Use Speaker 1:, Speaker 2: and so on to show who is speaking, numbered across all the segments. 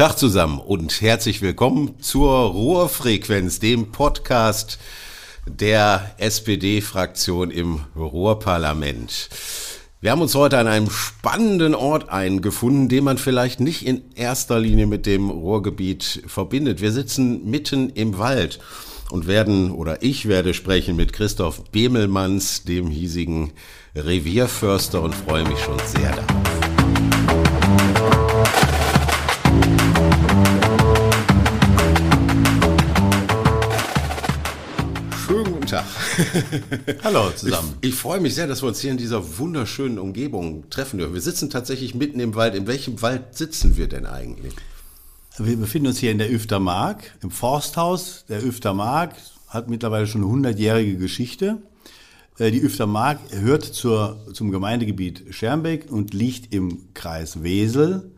Speaker 1: Tag zusammen und herzlich willkommen zur Ruhrfrequenz, dem Podcast der SPD-Fraktion im Ruhrparlament. Wir haben uns heute an einem spannenden Ort eingefunden, den man vielleicht nicht in erster Linie mit dem Ruhrgebiet verbindet. Wir sitzen mitten im Wald und werden, oder ich werde sprechen mit Christoph Bemelmanns, dem hiesigen Revierförster und freue mich schon sehr darauf.
Speaker 2: Hallo zusammen.
Speaker 1: Ich, ich, freue mich sehr, dass wir uns hier in dieser wunderschönen Umgebung treffen dürfen. Wir sitzen tatsächlich mitten im Wald. In welchem Wald sitzen wir denn eigentlich?
Speaker 2: Wir befinden uns hier in der Üftermark, im Forsthaus. Der Üftermark hat mittlerweile schon eine hundertjährige Geschichte. Äh, die Üftermark hört zur, zum Gemeindegebiet Schermbeck und liegt im Kreis Wesel.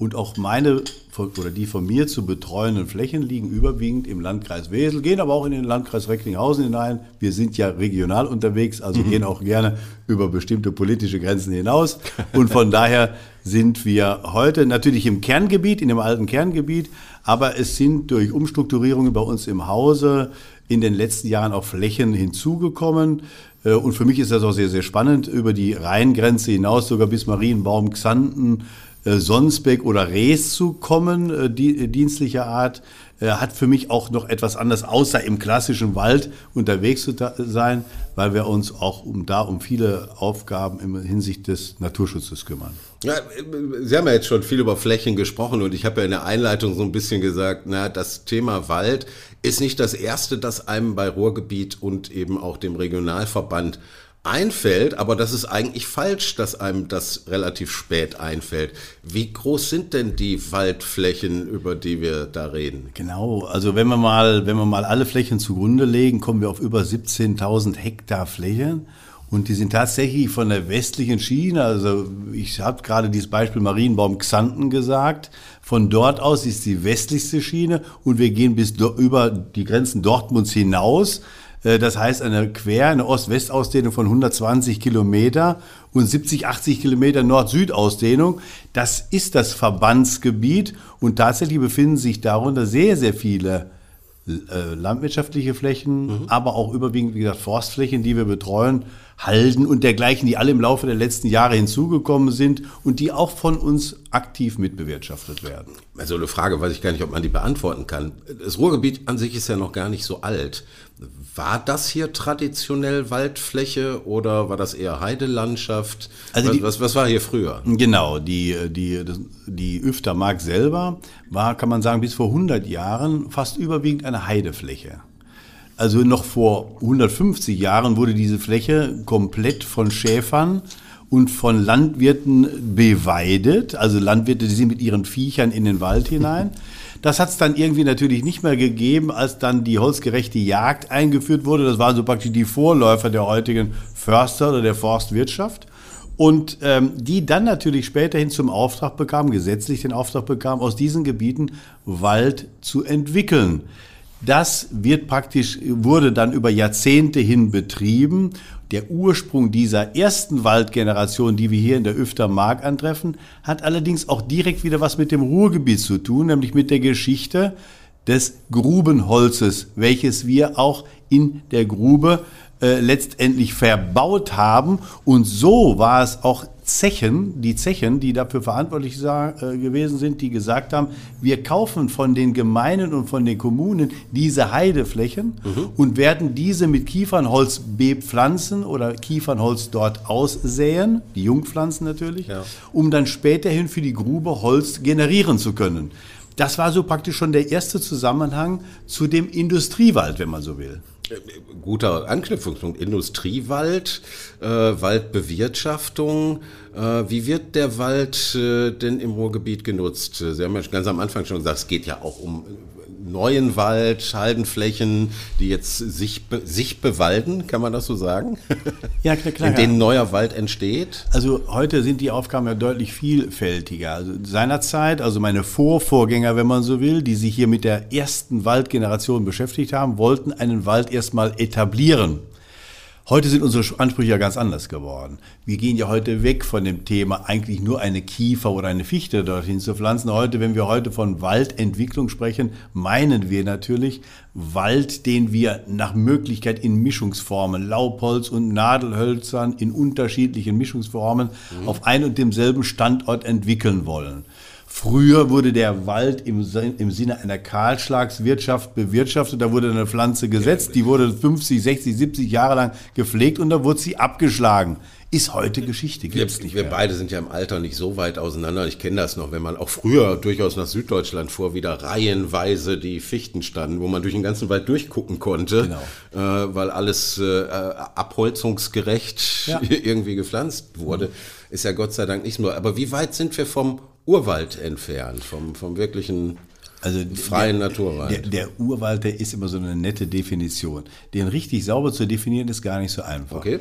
Speaker 2: Und auch meine oder die von mir zu betreuenden Flächen liegen überwiegend im Landkreis Wesel, gehen aber auch in den Landkreis Recklinghausen hinein. Wir sind ja regional unterwegs, also mhm. gehen auch gerne über bestimmte politische Grenzen hinaus. Und von daher sind wir heute natürlich im Kerngebiet, in dem alten Kerngebiet, aber es sind durch Umstrukturierungen bei uns im Hause in den letzten Jahren auch Flächen hinzugekommen. Äh, und für mich ist das auch sehr, sehr spannend, über die Rheingrenze hinaus, sogar bis Marienbaum, Xanten, Sonsbeck oder Rees zu kommen, äh, die, äh, dienstlicher Art, hat für mich auch noch etwas anders, außer im klassischen Wald unterwegs zu sein, weil wir uns auch um da um viele Aufgaben in Hinsicht des Naturschutzes kümmern.
Speaker 1: Ja, Sie haben ja jetzt schon viel über Flächen gesprochen und ich habe ja in der Einleitung so ein bisschen gesagt, na, das Thema Wald ist nicht das erste, das einem bei Ruhrgebiet und eben auch dem Regionalverband einfällt, aber das ist eigentlich falsch, dass einem das relativ spät einfällt. Wie groß sind denn die Waldflächen, über die wir da reden?
Speaker 2: Genau, also wenn wir mal, wenn wir mal alle Flächen zugrunde legen, kommen wir auf über 17.000 Hektar Flächen. Und die sind tatsächlich von der westlichen Schiene, also ich habe gerade dieses Beispiel Marienbaum Xanten gesagt, von dort aus ist die westlichste Schiene und wir gehen bis über die Grenzen Dortmunds hinaus. Äh, das heißt eine Quer, eine Ost-West-Ausdehnung von 120 Kilometer und 70, 80 Kilometer Nord-Süd-Ausdehnung. Das ist das Verbandsgebiet und tatsächlich befinden sich darunter sehr, sehr viele äh, landwirtschaftliche Flächen, mhm. aber auch überwiegend, wie gesagt, Forstflächen, die wir betreuen, Halden und dergleichen, die alle im Laufe der letzten Jahre hinzugekommen sind und die auch von uns aktiv mitbewirtschaftet werden.
Speaker 1: Also eine Frage, weiß ich gar nicht, ob man die beantworten kann. Das Ruhrgebiet an sich ist ja noch gar nicht so alt. War das hier traditionell Waldfläche oder war das eher Heidelandschaft? Also die, was, was, war hier früher?
Speaker 2: Genau, die, die, die Üftermark selber war, kann man sagen, bis vor 100 Jahren fast überwiegend eine Heidefläche. Also noch vor 150 Jahren wurde diese Fläche komplett von Schäfern und von Landwirten beweidet. Also Landwirte, die sind mit ihren Viechern in den Wald hinein. Das hat es dann irgendwie natürlich nicht mehr gegeben, als dann die holzgerechte Jagd eingeführt wurde. Das waren so praktisch die Vorläufer der heutigen Förster oder der Forstwirtschaft. Und ähm, die dann natürlich späterhin zum Auftrag bekamen, gesetzlich den Auftrag bekamen, aus diesen Gebieten Wald zu entwickeln. Das wird praktisch, wurde dann über Jahrzehnte hin betrieben. Der Ursprung dieser ersten Waldgeneration, die wir hier in der Öftermark antreffen, hat allerdings auch direkt wieder was mit dem Ruhrgebiet zu tun, nämlich mit der Geschichte des Grubenholzes, welches wir auch in der Grube äh, letztendlich verbaut haben. Und so war es auch Zechen, die Zechen, die dafür verantwortlich äh, gewesen sind, die gesagt haben, wir kaufen von den Gemeinden und von den Kommunen diese Heideflächen mhm. und werden diese mit Kiefernholz bepflanzen oder Kiefernholz dort aussäen, die Jungpflanzen natürlich, ja. um dann späterhin für die Grube Holz generieren zu können. Das war so praktisch schon der erste Zusammenhang zu dem Industriewald, wenn man so will
Speaker 1: guter Anknüpfungspunkt. Industriewald, äh, Waldbewirtschaftung. Äh, wie wird der Wald äh, denn im Ruhrgebiet genutzt? Sie haben ja ganz am Anfang schon gesagt, es geht ja auch um neuen Wald, Haldenflächen, die jetzt sich, sich bewalden, kann man das so sagen? Ja, klar, klar. In denen neuer Wald entsteht?
Speaker 2: Also heute sind die Aufgaben ja deutlich vielfältiger. Also seinerzeit, also meine Vorvorgänger, wenn man so will, die sich hier mit der ersten Waldgeneration beschäftigt haben, wollten einen Wald erstmal etablieren. Heute sind unsere Ansprüche ja ganz anders geworden. Wir gehen ja heute weg von dem Thema, eigentlich nur eine Kiefer oder eine Fichte dorthin zu pflanzen. Heute, wenn wir heute von Waldentwicklung sprechen, meinen wir natürlich Wald, den wir nach Möglichkeit in Mischungsformen, Laubholz und Nadelhölzern in unterschiedlichen Mischungsformen mhm. auf ein und demselben Standort entwickeln wollen. Früher wurde der Wald im, im Sinne einer Kahlschlagswirtschaft bewirtschaftet. Da wurde eine Pflanze gesetzt, die wurde 50, 60, 70 Jahre lang gepflegt und da wurde sie abgeschlagen. Ist heute Geschichte.
Speaker 1: Wir, wir beide sind ja im Alter nicht so weit auseinander. Ich kenne das noch, wenn man auch früher durchaus nach Süddeutschland fuhr, wieder reihenweise die Fichten standen, wo man durch den ganzen Wald durchgucken konnte, genau. äh, weil alles äh, abholzungsgerecht ja. irgendwie gepflanzt wurde. Ist ja Gott sei Dank nicht so. Aber wie weit sind wir vom Urwald entfernt, vom, vom wirklichen also freien
Speaker 2: der,
Speaker 1: Naturwald.
Speaker 2: Der, der, Urwald, der ist immer so eine nette Definition. Den richtig sauber zu definieren, ist gar nicht so einfach.
Speaker 1: Okay.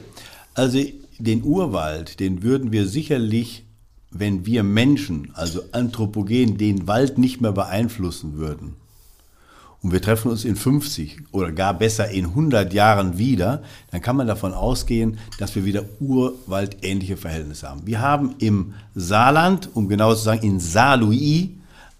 Speaker 2: Also den Urwald, den würden wir sicherlich, wenn wir Menschen, also anthropogen, den Wald nicht mehr beeinflussen würden, und wir treffen uns in 50 oder gar besser in 100 Jahren wieder, dann kann man davon ausgehen, dass wir wieder urwaldähnliche Verhältnisse haben. Wir haben im Saarland, um genau zu sagen, in Saarlouis,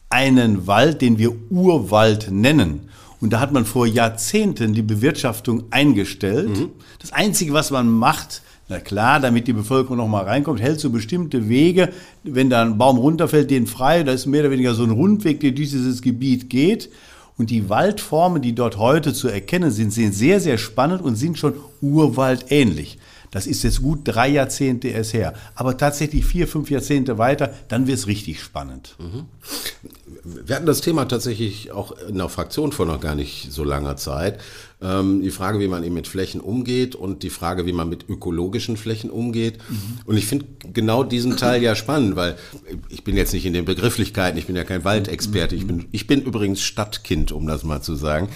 Speaker 2: einen Wald, den wir Urwald nennen. Und da hat man vor Jahrzehnten die Bewirtschaftung eingestellt. Mhm. Das Einzige, was man macht, na klar, damit die Bevölkerung noch mal reinkommt, hält so bestimmte Wege, wenn da ein Baum runterfällt, den frei. Da ist mehr oder weniger so ein Rundweg, der durch dieses Gebiet geht. Und die Waldformen, die dort heute zu erkennen sind, sind sehr, sehr spannend und sind schon urwaldähnlich. Das ist jetzt gut drei Jahrzehnte erst her. Aber tatsächlich vier, fünf Jahrzehnte weiter, dann wird es richtig spannend. Mhm.
Speaker 1: Wir hatten das Thema tatsächlich auch in der Fraktion vor noch gar nicht so langer Zeit. Ähm, die Frage, wie man eben mit Flächen umgeht und die Frage, wie man mit ökologischen Flächen umgeht. Mhm. Und ich finde genau diesen Teil ja spannend, weil ich bin jetzt nicht in den Begrifflichkeiten, ich bin ja kein Waldexperte, ich bin, ich bin übrigens Stadtkind, um das mal zu sagen.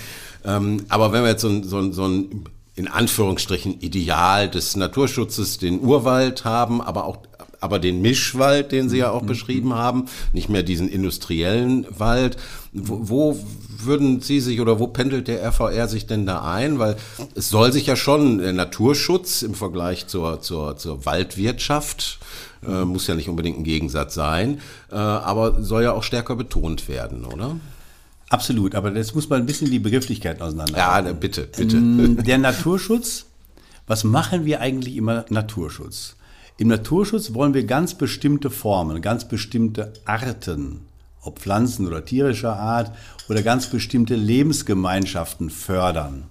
Speaker 1: Ähm, aber wenn wir jetzt so, so, so ein in Anführungsstrichen Ideal des Naturschutzes den Urwald haben, aber auch aber den Mischwald, den Sie ja auch mhm. beschrieben haben, nicht mehr diesen industriellen Wald. Wo, wo würden Sie sich oder wo pendelt der RVR sich denn da ein? Weil es soll sich ja schon der Naturschutz im Vergleich zur, zur, zur Waldwirtschaft, äh, muss ja nicht unbedingt ein Gegensatz sein, äh, aber soll ja auch stärker betont werden, oder?
Speaker 2: Absolut, aber jetzt muss man ein bisschen die Begrifflichkeiten auseinander.
Speaker 1: Ja, bitte, bitte.
Speaker 2: Ähm, der Naturschutz, was machen wir eigentlich immer Naturschutz? Im Naturschutz wollen wir ganz bestimmte Formen, ganz bestimmte Arten, ob Pflanzen oder tierischer Art oder ganz bestimmte Lebensgemeinschaften fördern.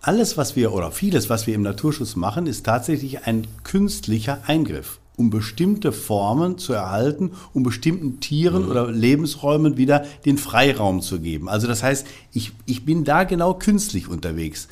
Speaker 2: Alles, was wir oder vieles, was wir im Naturschutz machen, ist tatsächlich ein künstlicher Eingriff um bestimmte Formen zu erhalten, um bestimmten Tieren mhm. oder Lebensräumen wieder den Freiraum zu geben. Also das heißt, ich, ich bin da genau künstlich unterwegs.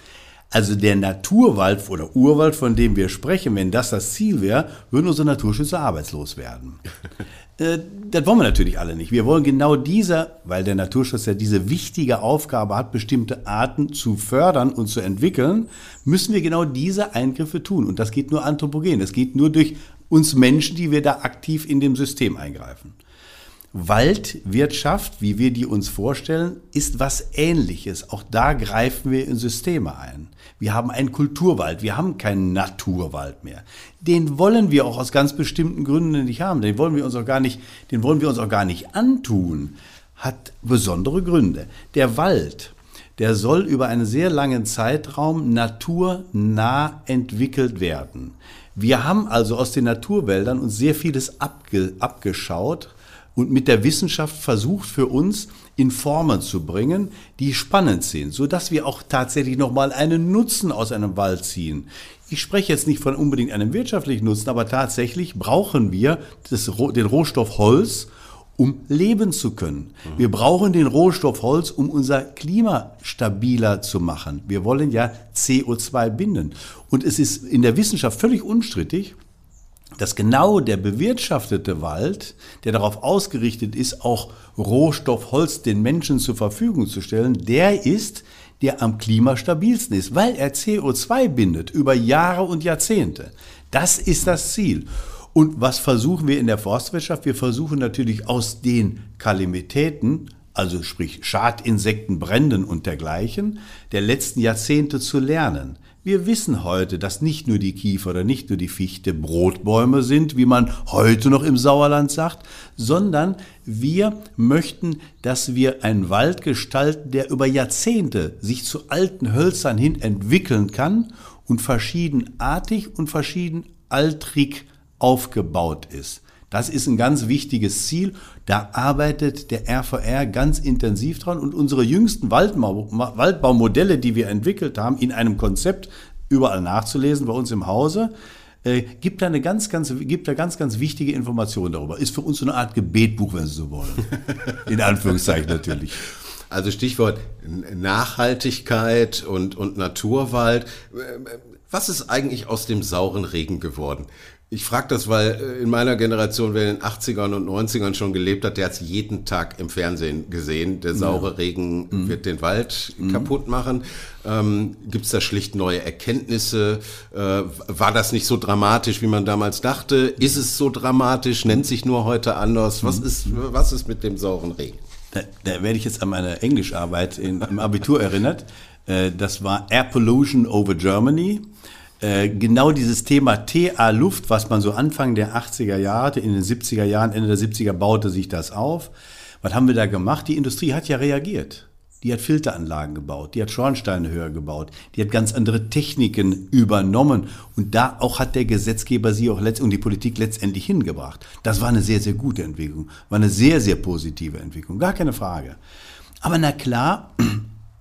Speaker 2: Also der Naturwald oder Urwald, von dem wir sprechen, wenn das das Ziel wäre, würden unsere Naturschützer arbeitslos werden. äh, das wollen wir natürlich alle nicht. Wir wollen genau dieser, weil der Naturschutz ja diese wichtige Aufgabe hat, bestimmte Arten zu fördern und zu entwickeln, müssen wir genau diese Eingriffe tun. Und das geht nur anthropogen. Das geht nur durch uns Menschen, die wir da aktiv in dem System eingreifen. Waldwirtschaft, wie wir die uns vorstellen, ist was Ähnliches. Auch da greifen wir in Systeme ein. Wir haben einen Kulturwald, wir haben keinen Naturwald mehr. Den wollen wir auch aus ganz bestimmten Gründen nicht haben. Den wollen wir uns auch gar nicht, den wollen wir uns auch gar nicht antun. Hat besondere Gründe. Der Wald, der soll über einen sehr langen Zeitraum naturnah entwickelt werden. Wir haben also aus den Naturwäldern uns sehr vieles abge, abgeschaut und mit der Wissenschaft versucht für uns in Formen zu bringen, die spannend sind, so dass wir auch tatsächlich nochmal einen Nutzen aus einem Wald ziehen. Ich spreche jetzt nicht von unbedingt einem wirtschaftlichen Nutzen, aber tatsächlich brauchen wir das, den Rohstoff Holz, um leben zu können. Wir brauchen den Rohstoff Holz, um unser Klima stabiler zu machen. Wir wollen ja CO2 binden. Und es ist in der Wissenschaft völlig unstrittig, dass genau der bewirtschaftete Wald, der darauf ausgerichtet ist, auch Rohstoff Holz den Menschen zur Verfügung zu stellen, der ist, der am klimastabilsten ist, weil er CO2 bindet über Jahre und Jahrzehnte. Das ist das Ziel. Und was versuchen wir in der Forstwirtschaft? Wir versuchen natürlich aus den Kalamitäten, also sprich Schadinsekten, Bränden und dergleichen, der letzten Jahrzehnte zu lernen. Wir wissen heute, dass nicht nur die Kiefer oder nicht nur die Fichte Brotbäume sind, wie man heute noch im Sauerland sagt, sondern wir möchten, dass wir einen Wald gestalten, der über Jahrzehnte sich zu alten Hölzern hin entwickeln kann und verschiedenartig und verschiedenaltrig aufgebaut ist. Das ist ein ganz wichtiges Ziel. Da arbeitet der RVR ganz intensiv dran und unsere jüngsten Waldbaumodelle, die wir entwickelt haben, in einem Konzept überall nachzulesen bei uns im Hause, äh, gibt da eine ganz, ganz, gibt da ganz, ganz wichtige Informationen darüber. Ist für uns so eine Art Gebetbuch, wenn Sie so wollen. In Anführungszeichen natürlich.
Speaker 1: Also Stichwort Nachhaltigkeit und, und Naturwald. Was ist eigentlich aus dem sauren Regen geworden? Ich frage das, weil äh, in meiner Generation, wer in den 80ern und 90ern schon gelebt hat, der hat es jeden Tag im Fernsehen gesehen. Der saure. Regen mhm. wird den Wald mhm. kaputt machen. Ähm, Gibt es da schlicht neue Erkenntnisse? Äh, war das nicht so dramatisch, wie man damals dachte? Ist es so dramatisch? Nennt sich nur heute anders? Was mhm. ist, was ist mit dem sauren Regen?
Speaker 2: Da, da werde ich jetzt an meine Englischarbeit in, im Abitur erinnert. Äh, das war Air Pollution over Germany. Äh, genau dieses Thema TA Luft, was man so Anfang der 80er Jahre, in den 70er Jahren, Ende der 70er baute sich das auf. Was haben wir da gemacht? Die Industrie hat ja reagiert. Die hat Filteranlagen gebaut, die hat Schornsteine höher gebaut, die hat ganz andere Techniken übernommen und da auch hat der Gesetzgeber sie auch letzt und die Politik letztendlich hingebracht. Das war eine sehr, sehr gute Entwicklung, war eine sehr, sehr positive Entwicklung, gar keine Frage. Aber na klar,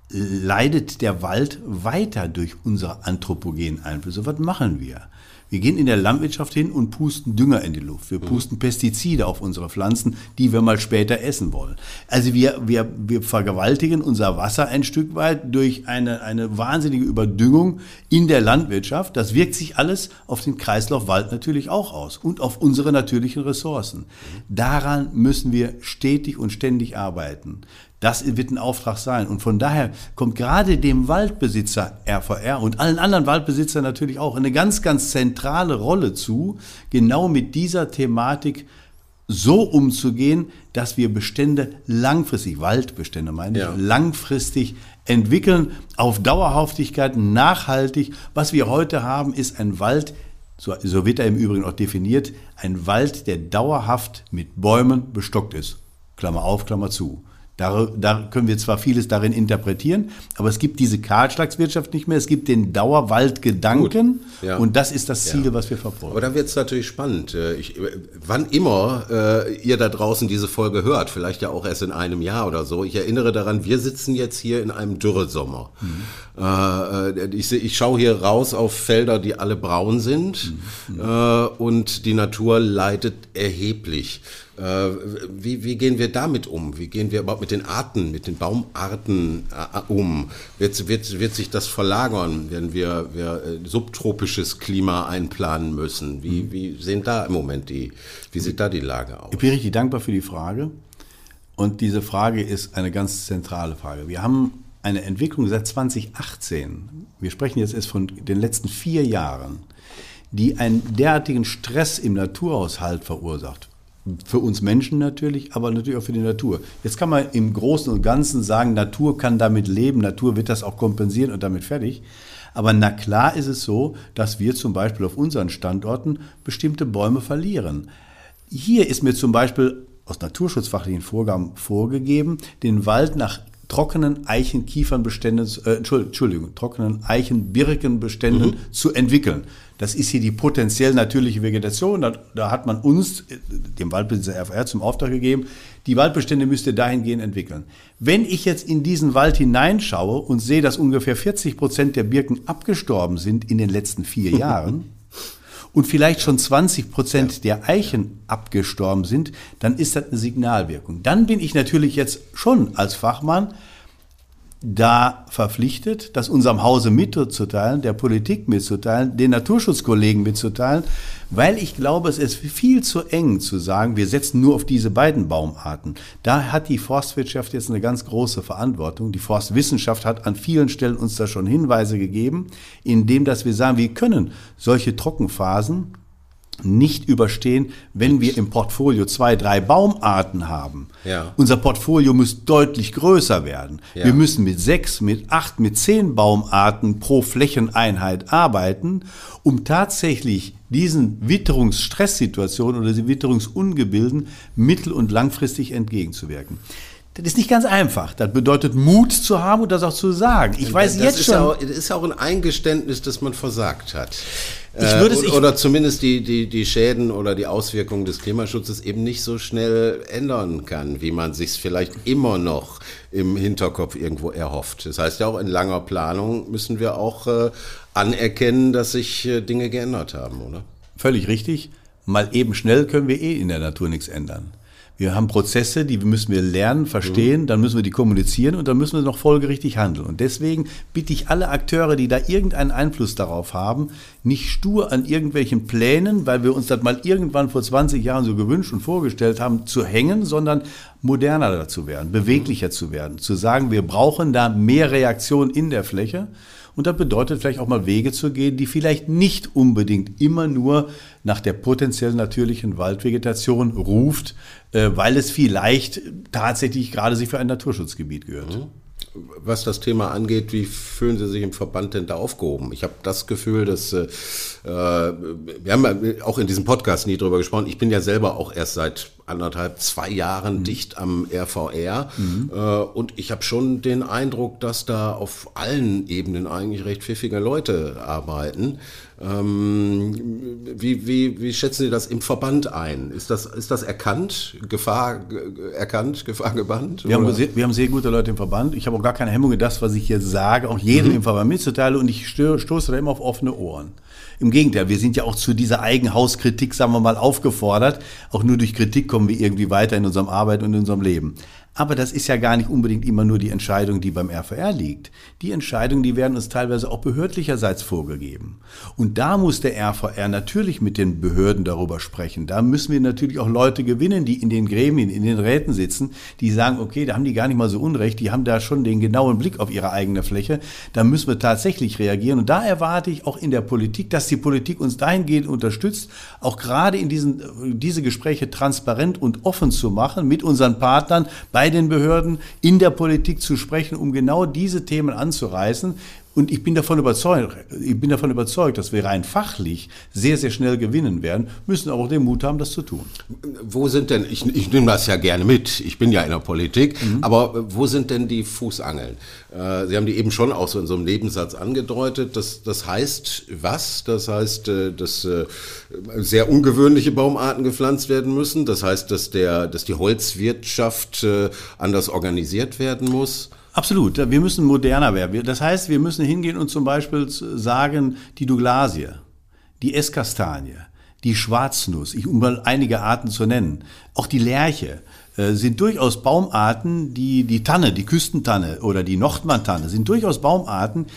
Speaker 2: leidet der Wald weiter durch unsere anthropogenen Einflüsse. Was machen wir? Wir gehen in der Landwirtschaft hin und pusten Dünger in die Luft. Wir mhm. pusten Pestizide auf unsere Pflanzen, die wir mal später essen wollen. Also wir, wir, wir vergewaltigen unser Wasser ein Stück weit durch eine, eine wahnsinnige Überdüngung in der Landwirtschaft. Das wirkt sich alles auf den Kreislauf Wald natürlich auch aus und auf unsere natürlichen Ressourcen. Mhm. Daran müssen wir stetig und ständig arbeiten. Das wird ein Auftrag sein. Und von daher kommt gerade dem Waldbesitzer RVR und allen anderen Waldbesitzern natürlich auch eine ganz, ganz zentrale Rolle zu, genau mit dieser Thematik so umzugehen, dass wir Bestände langfristig, Waldbestände meine ich, ja. langfristig entwickeln, auf Dauerhaftigkeit, nachhaltig. Was wir heute haben, ist ein Wald, so, so wird er im Übrigen auch definiert, ein Wald, der dauerhaft mit Bäumen bestockt ist. Klammer auf, Klammer zu. Da, da, können wir zwar vieles darin interpretieren, aber es gibt diese Kahlschlagswirtschaft nicht mehr. Es gibt den Dauerwaldgedanken ja. und das ist das Ziel, ja. was wir verfolgen.
Speaker 1: Aber da wird es natürlich spannend. Äh, ich, wann immer äh, ihr da draußen diese Folge hört, vielleicht ja auch erst in einem Jahr oder so. Ich erinnere daran, wir sitzen jetzt hier in einem Dürresommer. Mhm. Äh, ich, ich schaue hier raus auf Felder, die alle braun sind mhm. äh, und die Natur leidet erheblich. Äh, wie, wie gehen wir damit um? Wie gehen wir überhaupt mit den Arten, mit den Baumarten äh, um? Wird, wird, wird sich das verlagern, wenn wir, wir äh, subtropisches Klima einplanen müssen? Wie, mhm. wie sehen da im Moment die, wie sieht da die Lage aus?
Speaker 2: Ich bin richtig dankbar für die Frage. Und diese Frage ist eine ganz zentrale Frage. Wir haben eine Entwicklung seit 2018. Wir sprechen jetzt erst von den letzten vier Jahren, die einen derartigen Stress im Naturhaushalt verursacht für uns Menschen natürlich, aber natürlich auch für die Natur. Jetzt kann man im Großen und Ganzen sagen, Natur kann damit leben, Natur wird das auch kompensieren und damit fertig. Aber na klar ist es so, dass wir zum Beispiel auf unseren Standorten bestimmte Bäume verlieren. Hier ist mir zum Beispiel aus naturschutzfachlichen Vorgaben vorgegeben, den Wald nach trockenen Eichen-Kiefernbeständen, äh, Entschuldigung, trockenen Eichen-Birkenbeständen mhm. zu entwickeln. Das ist hier die potenziell natürliche Vegetation. Da, da, hat man uns, dem Waldbesitzer RVR, zum Auftrag gegeben, die Waldbestände müsste dahingehend entwickeln. Wenn ich jetzt in diesen Wald hineinschaue und sehe, dass ungefähr 40 Prozent der Birken abgestorben sind in den letzten vier Jahren und vielleicht schon 20 Prozent der Eichen abgestorben sind, dann ist das eine Signalwirkung. Dann bin ich natürlich jetzt schon als Fachmann da verpflichtet, das unserem Hause mitzuteilen, der Politik mitzuteilen, den Naturschutzkollegen mitzuteilen, weil ich glaube, es ist viel zu eng zu sagen, wir setzen nur auf diese beiden Baumarten. Da hat die Forstwirtschaft jetzt eine ganz große Verantwortung. Die Forstwissenschaft hat an vielen Stellen uns da schon Hinweise gegeben, indem dass wir sagen, wir können solche Trockenphasen nicht überstehen, wenn wir im Portfolio zwei, drei Baumarten haben.
Speaker 1: Ja.
Speaker 2: Unser Portfolio muss deutlich größer werden.
Speaker 1: Ja.
Speaker 2: Wir müssen mit sechs, mit acht, mit zehn Baumarten pro Flächeneinheit arbeiten, um tatsächlich diesen Witterungsstresssituationen oder die Witterungsungebilden mittel- und langfristig entgegenzuwirken. Das ist nicht ganz einfach. Das bedeutet Mut zu haben und das auch zu sagen. Ich weiß
Speaker 1: das
Speaker 2: jetzt
Speaker 1: ist
Speaker 2: schon.
Speaker 1: Ja auch, das ist auch ein Eingeständnis, dass man versagt hat.
Speaker 2: Ich würde es-
Speaker 1: Äh,
Speaker 2: ich-
Speaker 1: oder zumindest die, die, die Schäden oder die Auswirkungen des Klimaschutzes eben nicht so schnell ändern kann, wie man sich vielleicht immer noch im Hinterkopf irgendwo erhofft. Das heißt ja auch in langer Planung müssen wir auch äh, anerkennen, dass sich äh, Dinge geändert haben, oder?
Speaker 2: Völlig richtig. Mal eben schnell können wir eh in der Natur nichts ändern. Wir haben Prozesse, die müssen wir lernen, verstehen, dann müssen wir die kommunizieren und dann müssen wir noch folgerichtig handeln. Und deswegen bitte ich alle Akteure, die da irgendeinen Einfluss darauf haben, nicht stur an irgendwelchen Plänen, weil wir uns das mal irgendwann vor 20 Jahren so gewünscht und vorgestellt haben, zu hängen, sondern moderner dazu werden, beweglicher zu werden, zu sagen, wir brauchen da mehr Reaktion in der Fläche. Und das bedeutet vielleicht auch mal Wege zu gehen, die vielleicht nicht unbedingt immer nur nach der potenziell natürlichen Waldvegetation ruft, äh, weil es vielleicht tatsächlich gerade sich für ein Naturschutzgebiet gehört.
Speaker 1: Was das Thema angeht, wie fühlen Sie sich im Verband denn da aufgehoben? Ich habe das Gefühl, dass äh, wir haben auch in diesem Podcast nie drüber gesprochen. Ich bin ja selber auch erst seit anderthalb, zwei Jahren dicht am RVR äh, und ich habe schon den Eindruck, dass da auf allen Ebenen eigentlich recht pfiffige Leute arbeiten. Ähm, wie, wie, wie schätzen Sie das im Verband ein? Ist das, ist das erkannt? Gefahr ge- erkannt? Gefahr gebannt?
Speaker 2: Wir haben, sehr, wir haben sehr gute Leute im Verband. Ich habe auch gar keine Hemmung, das, was ich hier sage, auch jedem im Verband mitzuteilen und ich stoße da immer auf offene Ohren. Im Gegenteil, wir sind ja auch zu dieser Eigenhauskritik, sagen wir mal, aufgefordert. Auch nur durch Kritik kommen wir irgendwie weiter in unserem Arbeit und in unserem Leben. Aber das ist ja gar nicht unbedingt immer nur die Entscheidung, die beim RVR liegt. Die Entscheidungen, die werden uns teilweise auch behördlicherseits vorgegeben. Und da muss der RVR natürlich mit den Behörden darüber sprechen. Da müssen wir natürlich auch Leute gewinnen, die in den Gremien, in den Räten sitzen, die sagen, okay, da haben die gar nicht mal so unrecht, die haben da schon den genauen Blick auf ihre eigene Fläche. Da müssen wir tatsächlich reagieren. Und da erwarte ich auch in der Politik, dass die Politik uns dahingehend unterstützt, auch gerade in diesen, diese Gespräche transparent und offen zu machen, mit unseren Partnern, bei den Behörden, in der Politik zu sprechen, um genau diese Themen anzureißen. Und ich bin davon überzeugt, ich bin davon überzeugt, dass wir rein fachlich sehr, sehr schnell gewinnen werden, müssen aber auch den Mut haben, das zu tun.
Speaker 1: Wo sind denn, ich, ich nehme das ja gerne mit, ich bin ja in der Politik, aber wo sind denn die Fußangeln? Äh, Sie haben die eben schon auch so in so einem Nebensatz angedeutet. Das, das heißt was? Das heißt, äh, dass äh, sehr ungewöhnliche Baumarten gepflanzt werden müssen. Das heißt, dass, der, dass die Holzwirtschaft anders organisiert werden muss.
Speaker 2: Absolut, wir müssen moderner werden. Das heißt, wir müssen hingehen und zum Beispiel sagen, die Douglasie, die Esskastanie, die Schwarznuss, ich, um mal einige Arten zu nennen, auch die Lerche, äh, sind durchaus Baumarten, die, die Tanne, die Küstentanne oder die Nordmann-Tanne sind durchaus Baumarten,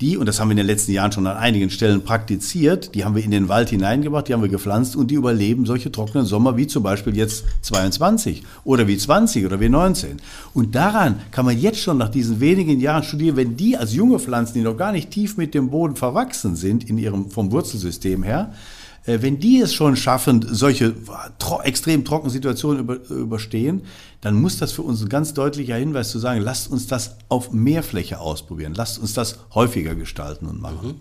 Speaker 2: die, und das haben wir in den letzten Jahren schon an einigen Stellen praktiziert, die haben wir in den Wald hineingebracht, die haben wir gepflanzt und die überleben solche trockenen Sommer wie zum Beispiel jetzt 22 oder wie 20 oder wie 19. Und daran kann man jetzt schon nach diesen wenigen Jahren studieren, wenn die als junge Pflanzen, die noch gar nicht tief mit dem Boden verwachsen sind, in ihrem, vom Wurzelsystem her, äh, wenn die es schon schaffen, solche extrem trockenen Situationen über, überstehen, dann muss das für uns ein ganz deutlicher Hinweis zu sagen, lasst uns das auf mehr Fläche ausprobieren, lasst uns das häufiger gestalten und machen.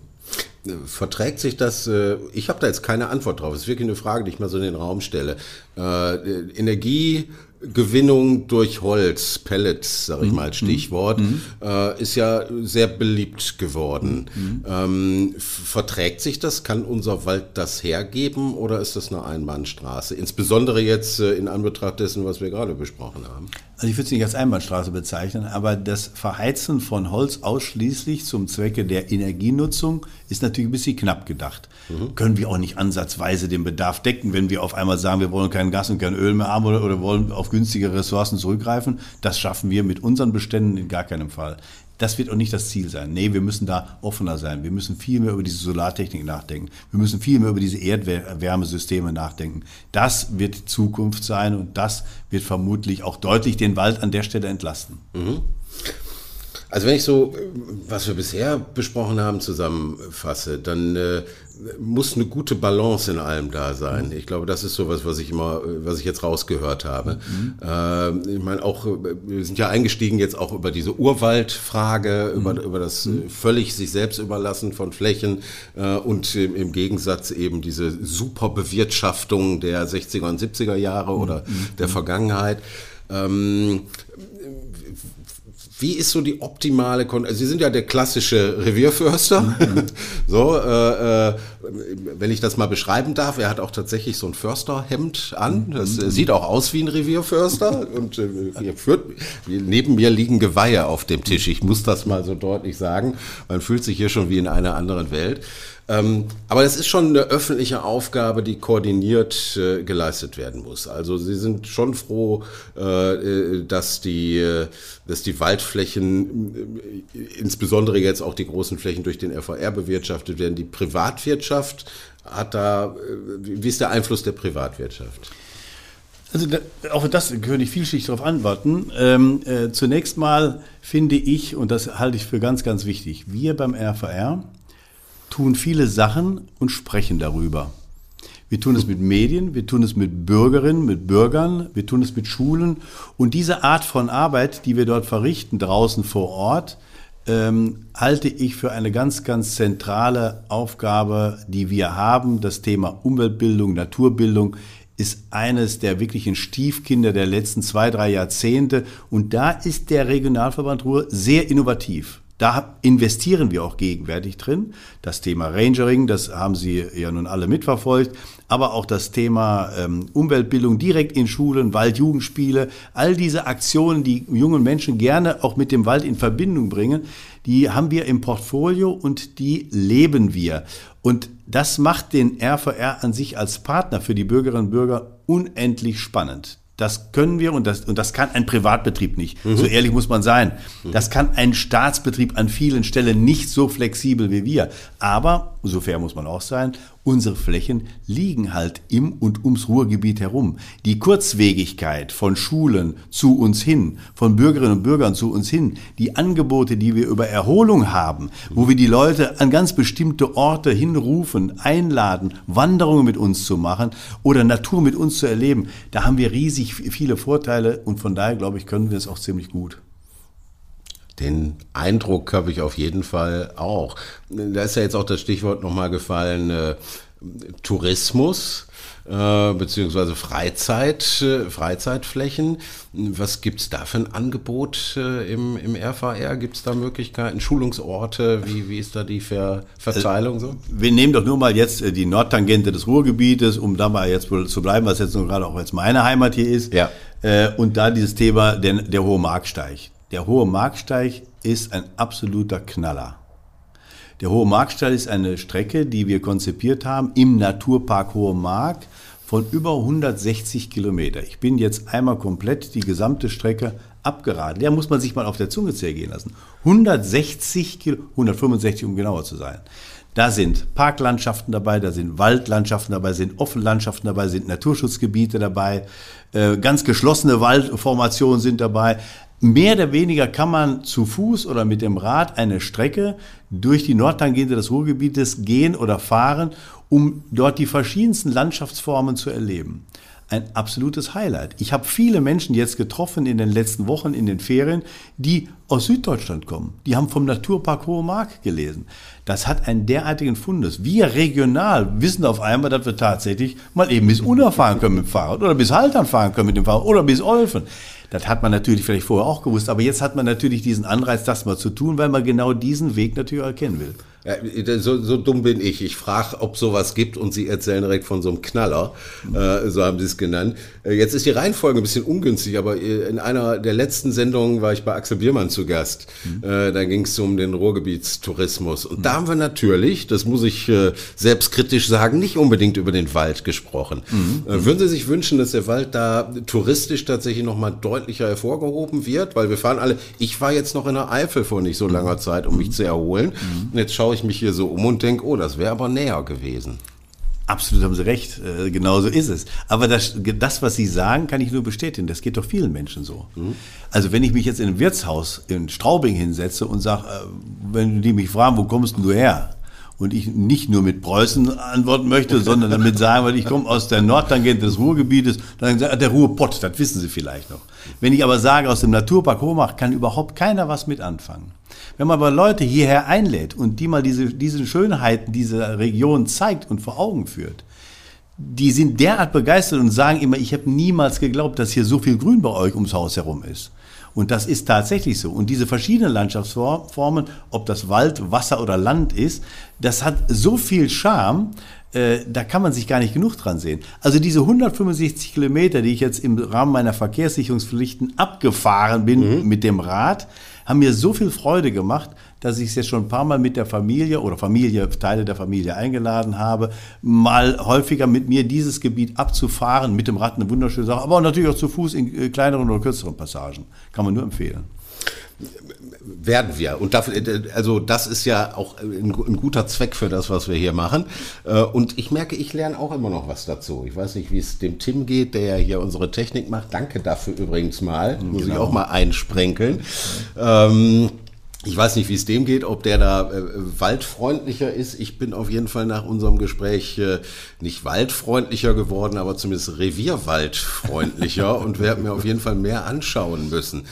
Speaker 1: Verträgt sich das? äh, Ich habe da jetzt keine Antwort drauf. Es ist wirklich eine Frage, die ich mal so in den Raum stelle. Äh, Energiegewinnung durch Holz, Pellets, sage ich mal als Stichwort, äh, ist ja sehr beliebt geworden. Ähm, verträgt sich das? Kann unser Wald das hergeben oder ist das eine Einbahnstraße? Insbesondere jetzt äh, in Anbetracht dessen, was wir gerade besprochen haben.
Speaker 2: Also ich würde es nicht als Einbahnstraße bezeichnen, aber das Verheizen von Holz ausschließlich zum Zwecke der Energienutzung ist natürlich ein bisschen knapp gedacht. Können wir auch nicht ansatzweise den Bedarf decken, wenn wir auf einmal sagen, wir wollen kein Gas und kein Öl mehr haben oder, oder wollen auf günstige Ressourcen zurückgreifen. Das schaffen wir mit unseren Beständen in gar keinem Fall. Das wird auch nicht das Ziel sein. Nee, wir müssen da offener sein. Wir müssen viel mehr über diese Solartechnik nachdenken. Wir müssen viel mehr über diese Erdwärmesysteme nachdenken. Das wird die Zukunft sein und das wird vermutlich auch deutlich den Wald an der Stelle entlasten.
Speaker 1: Also wenn ich so, was wir bisher besprochen haben, zusammenfasse, dann äh, muss eine gute Balance in allem da sein. Ich glaube, das ist sowas, was ich immer, was ich jetzt rausgehört habe. Mhm. Äh, ich meine, auch, wir sind ja eingestiegen jetzt auch über diese Urwaldfrage, mhm. über, über das mhm. völlig sich selbst überlassen von Flächen äh, und im, Gegensatz eben diese super Bewirtschaftung der 60er und 70er Jahre oder mhm. der Vergangenheit. Ähm, wie ist so die optimale Kon also Sie sind ja der klassische Revierförster. Mhm. so, äh, äh, wenn ich das mal beschreiben darf, er hat auch tatsächlich so ein Försterhemd an. Das äh, sieht auch aus wie ein Revierförster. Und äh, führt, neben mir liegen Geweihe auf dem Tisch. Ich muss das mal so deutlich sagen. Man fühlt sich hier schon wie in einer anderen Welt. Ähm, aber es ist schon eine öffentliche Aufgabe, die koordiniert äh, geleistet werden muss. Also Sie sind schon froh, äh, äh dass, die, äh, dass die Waldflächen, äh, insbesondere jetzt auch die großen Flächen durch den FVR bewirtschaftet werden. Die Privatwirtschaft hat da, wie ist der Einfluss der Privatwirtschaft?
Speaker 2: Also da, auch das könnte ich vielschichtig darauf antworten. Ähm, äh, zunächst mal finde ich, und das halte ich für ganz, ganz wichtig, wir beim RVR tun viele Sachen und sprechen darüber. Wir tun es mit Medien, wir tun es mit Bürgerinnen, mit Bürgern, wir tun es mit Schulen. Und diese Art von Arbeit, die wir dort verrichten, draußen vor Ort, ähm, halte ich für eine ganz, ganz zentrale Aufgabe, die wir haben. Das Thema Umweltbildung, Naturbildung ist eines der wirklichen Stiefkinder der letzten zwei, drei Jahrzehnte. Und da ist der Regionalverband Ruhr sehr innovativ. Da investieren wir auch gegenwärtig drin. Das Thema Rangering, das haben Sie ja nun alle mitverfolgt, aber auch das Thema ähm, Umweltbildung direkt in Schulen, Waldjugendspiele, all diese Aktionen, die jungen Menschen gerne auch mit dem Wald in Verbindung bringen, die haben wir im Portfolio und die leben wir. Und das macht den RVR an sich als Partner für die Bürgerinnen und Bürger unendlich spannend. Das können wir und das, und das kann ein Privatbetrieb nicht. Mhm. So ehrlich muss man sein. Mhm. Das kann ein Staatsbetrieb an vielen Stellen nicht so flexibel wie wir. Aber, so fair muss man auch sein, unsere Flächen liegen halt im und ums Ruhrgebiet herum. Die Kurzwegigkeit von Schulen zu uns hin, von Bürgerinnen und Bürgern zu uns hin, die Angebote, die wir über Erholung haben, wo wir die Leute an ganz bestimmte Orte hinrufen, einladen, Wanderungen mit uns zu machen oder Natur mit uns zu erleben, da haben wir riesig viele Vorteile und von daher, glaube ich, können wir es auch ziemlich gut.
Speaker 1: Den Eindruck habe ich auf jeden Fall auch. Da ist ja jetzt auch das Stichwort nochmal gefallen, äh, Tourismus äh, beziehungsweise Freizeit, äh, Freizeitflächen. Was gibt es da für ein Angebot äh, im, im RVR? Gibt es da Möglichkeiten, Schulungsorte? Wie, wie ist da die Ver Verteilung so?
Speaker 2: Wir nehmen doch nur mal jetzt die Nordtangente des Ruhrgebietes, um da mal jetzt zu bleiben, was jetzt gerade auch jetzt meine Heimat hier ist. Ja. Und da dieses Thema der, der hohe Marksteig. Der hohe Marksteig ist ein absoluter Knaller. Der Hohe Marksteig ist eine Strecke, die wir konzipiert haben im Naturpark Hohe Mark von über 160 Kilometer. Ich bin jetzt einmal komplett die gesamte Strecke abgeraten. Ja, muss man sich mal auf der Zunge zergehen lassen. 160 Kilo, 165 um genauer zu sein. Da sind Parklandschaften dabei, da sind Waldlandschaften dabei, sind Offenlandschaften dabei, sind Naturschutzgebiete dabei, äh, ganz geschlossene Waldformationen sind dabei. Mehr oder weniger kann man zu Fuß oder mit dem Rad eine Strecke durch die Nordtangente des Ruhrgebietes gehen oder fahren, um dort die verschiedensten Landschaftsformen zu erleben. Ein absolutes Highlight. Ich habe viele Menschen jetzt getroffen in den letzten Wochen in den Ferien, die aus Süddeutschland kommen. Die haben vom Naturpark Hohe Mark gelesen. Das hat einen derartigen Fundus. Wir regional wissen auf einmal, dass wir tatsächlich mal eben bis Unna fahren können mit dem Fahrrad oder bis Haltern fahren können mit dem Fahrrad oder bis Olfen. Das hat man natürlich vielleicht vorher auch gewusst, aber jetzt hat man natürlich diesen Anreiz, das mal zu tun, weil man genau diesen Weg natürlich erkennen will.
Speaker 1: Ja, so, so dumm bin ich. Ich frage, ob sowas gibt und Sie erzählen direkt von so einem Knaller. Äh, so haben Sie es genannt. Äh, jetzt ist die Reihenfolge ein bisschen ungünstig, aber äh, in einer der letzten Sendungen war ich bei Axel Biermann zu Gast. Mhm. Äh, da ging es um den Ruhrgebietstourismus. Und mhm. da haben wir natürlich, das muss ich äh, selbstkritisch sagen, nicht unbedingt über den Wald gesprochen. Mhm. Würden Sie sich wünschen, dass der Wald da touristisch tatsächlich nochmal deutlicher hervorgehoben wird? Weil wir fahren alle, ich war jetzt noch in der Eifel vor nicht so langer Zeit, um mich mhm. zu erholen. Mhm. Und jetzt schaue schaue ich mich hier so um und denke, oh, das wäre aber näher gewesen.
Speaker 2: Absolut haben Sie recht, äh, genau so ist es. Aber das, das, was Sie sagen, kann ich nur bestätigen. Das geht doch vielen Menschen so. Mhm. Also wenn ich mich jetzt in ein Wirtshaus in Straubing hinsetze und sage, äh, wenn die mich fragen, wo kommst du her? und ich nicht nur mit Preußen antworten möchte, sondern damit sagen, weil ich komme aus der Nordtangente des Ruhrgebietes, dann sagt der Ruhrpott, das wissen Sie vielleicht noch. Wenn ich aber sage, aus dem Naturpark Homach, kann überhaupt keiner was mit anfangen. Wenn man aber Leute hierher einlädt und die mal diese, diese Schönheiten dieser Region zeigt und vor Augen führt, die sind derart begeistert und sagen immer, ich habe niemals geglaubt, dass hier so viel Grün bei euch ums Haus herum ist. Und das ist tatsächlich so. Und diese verschiedenen Landschaftsformen, ob das Wald, Wasser oder Land ist, das hat so viel Charme, äh, da kann man sich gar nicht genug dran sehen. Also diese 165 Kilometer, die ich jetzt im Rahmen meiner Verkehrssicherungspflichten abgefahren bin mhm. mit dem Rad, haben mir so viel Freude gemacht, dass ich es jetzt schon ein paar Mal mit der Familie oder Familie, Teile der Familie eingeladen habe, mal häufiger mit mir dieses Gebiet abzufahren, mit dem Rad eine wunderschöne Sache, aber natürlich auch zu Fuß in äh, kleineren oder kürzeren Passagen. Kann man nur empfehlen
Speaker 1: werden wir. Und dafür, also das ist ja auch ein, ein, guter Zweck für das, was wir hier machen. Äh, und ich merke, ich lerne auch immer noch was dazu. Ich weiß nicht, wie es dem Tim geht, der ja hier unsere Technik macht. Danke dafür übrigens mal. Muss genau. ich auch mal einsprenkeln. Ähm, ich weiß nicht, wie es dem geht, ob der da äh, waldfreundlicher ist. Ich bin auf jeden Fall nach unserem Gespräch äh, nicht waldfreundlicher geworden, aber zumindest revierwaldfreundlicher und werde mir auf jeden Fall mehr anschauen müssen.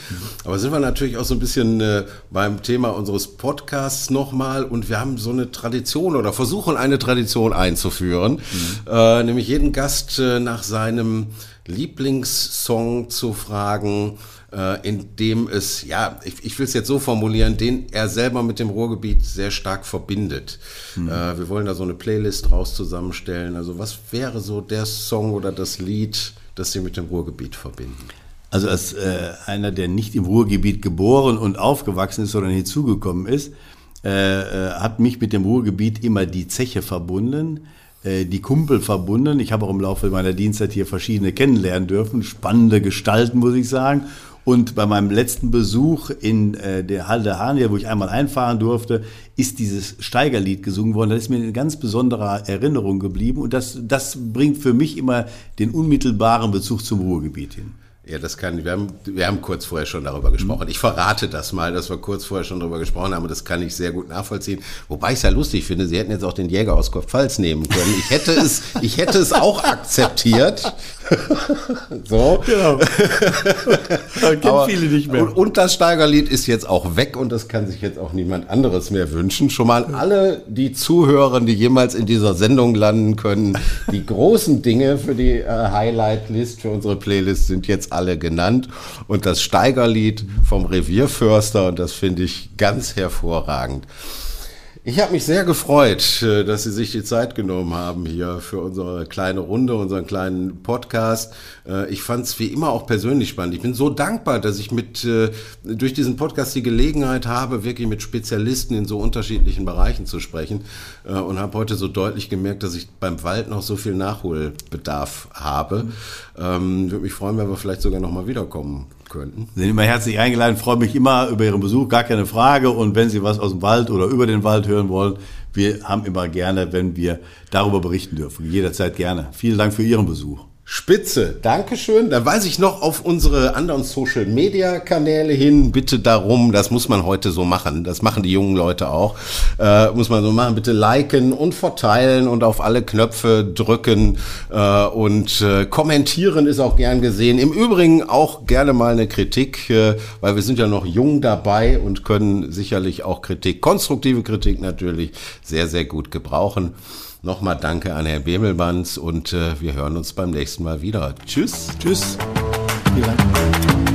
Speaker 1: Aber sind wir natürlich auch so ein bisschen äh, beim Thema unseres Podcasts nochmal und wir haben so eine Tradition oder versuchen eine Tradition einzuführen, mhm. äh, nämlich jeden Gast äh, nach seinem Lieblingssong zu fragen, äh, in dem es, ja, ich, ich will es jetzt so formulieren, den er selber mit dem Ruhrgebiet sehr stark verbindet. Mhm. Äh, wir wollen da so eine Playlist raus zusammenstellen. Also was wäre so der Song oder das Lied, das Sie mit dem Ruhrgebiet verbinden?
Speaker 2: Also als äh, einer, der nicht im Ruhrgebiet geboren und aufgewachsen ist, sondern hinzugekommen ist, äh, äh hat mich mit dem Ruhrgebiet immer die Zeche verbunden äh, die Kumpel verbunden. Ich habe auch im Laufe meiner Dienstzeit hier verschiedene kennenlernen dürfen, spannende Gestalten, muss ich sagen. Und bei meinem letzten Besuch in äh, der Halde Hania, wo ich einmal einfahren durfte, ist dieses Steigerlied gesungen worden. Das ist mir eine ganz besondere Erinnerung geblieben. Und das, das bringt für mich immer den unmittelbaren Bezug zum Ruhrgebiet hin.
Speaker 1: Ja, das kann, wir haben, wir haben kurz vorher schon darüber gesprochen. Ich verrate das mal, dass wir kurz vorher schon darüber gesprochen haben. Das kann ich sehr gut nachvollziehen. Wobei ich es ja lustig finde, Sie hätten jetzt auch den Jäger aus Kopf-Pfalz nehmen können. Ich hätte es, ich hätte es auch akzeptiert. So. Genau. Kennen Aber, viele nicht mehr. Und, das Steigerlied ist jetzt auch weg und das kann sich jetzt auch niemand anderes mehr wünschen. Schon mal alle, die zuhören, die jemals in dieser Sendung landen können, die großen Dinge für die äh, Highlight-List, für unsere Playlist sind jetzt alle genannt. Und das Steigerlied vom Revierförster, und das finde ich ganz hervorragend. Ich habe mich sehr gefreut, äh, dass Sie sich die Zeit genommen haben hier für unsere kleine Runde, unseren kleinen Podcast. Äh, ich fand es wie immer auch persönlich spannend. Ich bin so dankbar, dass ich mit äh, durch diesen Podcast die Gelegenheit habe, wirklich mit Spezialisten in so unterschiedlichen Bereichen zu sprechen und habe heute so deutlich gemerkt, dass ich beim Wald noch so viel Nachholbedarf habe. Mhm. Würde mich freuen, wenn wir vielleicht sogar noch mal wiederkommen könnten.
Speaker 2: Sie sind immer herzlich eingeladen, freue mich immer über Ihren Besuch, gar keine Frage. Und wenn Sie was aus dem Wald oder über den Wald hören wollen, wir haben immer gerne, wenn wir darüber berichten dürfen. Jederzeit gerne. Vielen Dank für Ihren Besuch.
Speaker 1: Spitze, Dankeschön. Da weise ich noch auf unsere anderen Social Media Kanäle hin. Bitte darum, das muss man heute so machen. Das machen die jungen Leute auch. Äh, muss man so machen. Bitte liken und verteilen und auf alle Knöpfe drücken. Äh, und äh, kommentieren ist auch gern gesehen. Im Übrigen auch gerne mal eine Kritik, äh, weil wir sind ja noch jung dabei und können sicherlich auch Kritik, konstruktive Kritik natürlich, sehr, sehr gut gebrauchen. Nochmal danke an Herrn Bemelmanns und äh, wir hören uns beim nächsten Mal wieder. Tschüss.
Speaker 2: Tschüss. Vielen Dank.